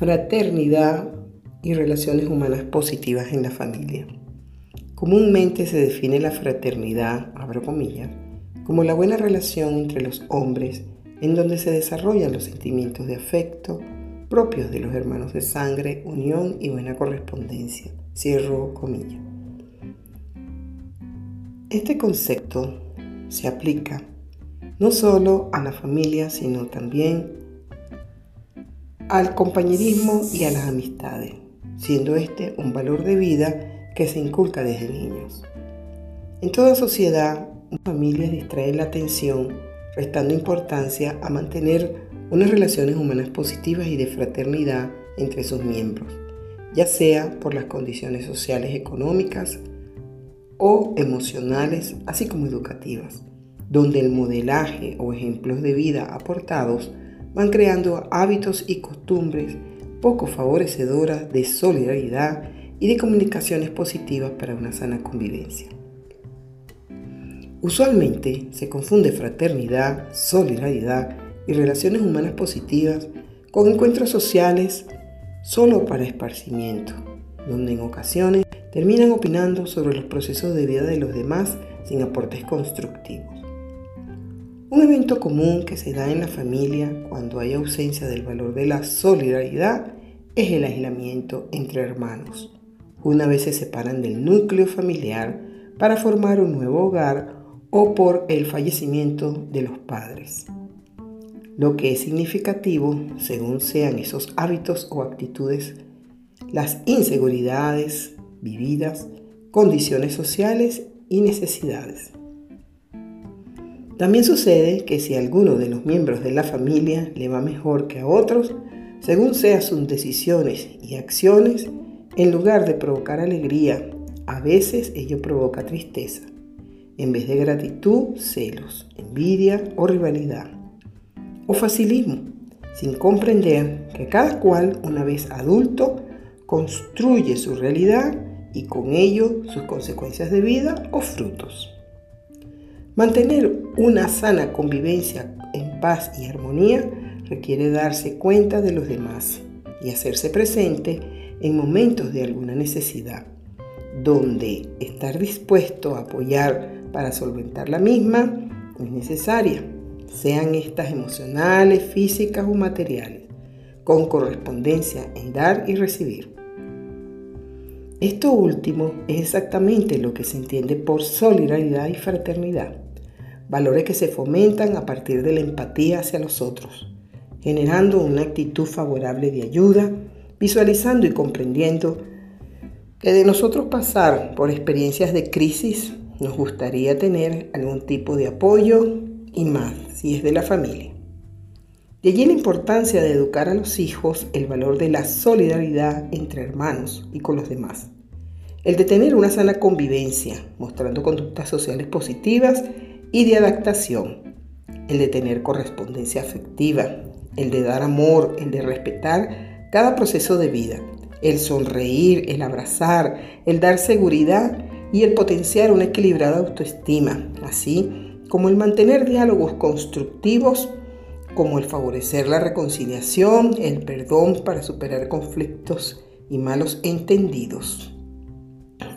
fraternidad y relaciones humanas positivas en la familia. Comúnmente se define la fraternidad, abro comillas, como la buena relación entre los hombres en donde se desarrollan los sentimientos de afecto propios de los hermanos de sangre, unión y buena correspondencia. Cierro comillas. Este concepto se aplica no solo a la familia, sino también al compañerismo y a las amistades, siendo este un valor de vida que se inculca desde niños. En toda sociedad, una familia distrae la atención, restando importancia a mantener unas relaciones humanas positivas y de fraternidad entre sus miembros, ya sea por las condiciones sociales, económicas o emocionales, así como educativas, donde el modelaje o ejemplos de vida aportados van creando hábitos y costumbres poco favorecedoras de solidaridad y de comunicaciones positivas para una sana convivencia. Usualmente se confunde fraternidad, solidaridad y relaciones humanas positivas con encuentros sociales solo para esparcimiento, donde en ocasiones terminan opinando sobre los procesos de vida de los demás sin aportes constructivos. Un evento común que se da en la familia cuando hay ausencia del valor de la solidaridad es el aislamiento entre hermanos. Una vez se separan del núcleo familiar para formar un nuevo hogar o por el fallecimiento de los padres. Lo que es significativo, según sean esos hábitos o actitudes, las inseguridades vividas, condiciones sociales y necesidades. También sucede que si a alguno de los miembros de la familia le va mejor que a otros, según sean sus decisiones y acciones, en lugar de provocar alegría, a veces ello provoca tristeza. En vez de gratitud, celos, envidia o rivalidad. O facilismo, sin comprender que cada cual, una vez adulto, construye su realidad y con ello sus consecuencias de vida o frutos. Mantener una sana convivencia en paz y armonía requiere darse cuenta de los demás y hacerse presente en momentos de alguna necesidad, donde estar dispuesto a apoyar para solventar la misma es necesaria, sean estas emocionales, físicas o materiales, con correspondencia en dar y recibir. Esto último es exactamente lo que se entiende por solidaridad y fraternidad valores que se fomentan a partir de la empatía hacia los otros, generando una actitud favorable de ayuda, visualizando y comprendiendo que de nosotros pasar por experiencias de crisis nos gustaría tener algún tipo de apoyo y más si es de la familia. De allí la importancia de educar a los hijos el valor de la solidaridad entre hermanos y con los demás. El de tener una sana convivencia, mostrando conductas sociales positivas y de adaptación, el de tener correspondencia afectiva, el de dar amor, el de respetar cada proceso de vida, el sonreír, el abrazar, el dar seguridad y el potenciar una equilibrada autoestima, así como el mantener diálogos constructivos, como el favorecer la reconciliación, el perdón para superar conflictos y malos entendidos.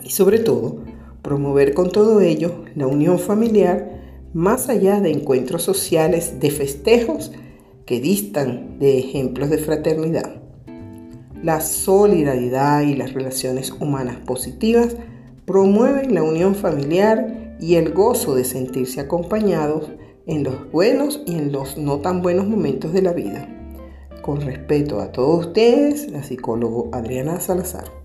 Y sobre todo, promover con todo ello la unión familiar más allá de encuentros sociales de festejos que distan de ejemplos de fraternidad. La solidaridad y las relaciones humanas positivas promueven la unión familiar y el gozo de sentirse acompañados en los buenos y en los no tan buenos momentos de la vida. Con respeto a todos ustedes, la psicóloga Adriana Salazar.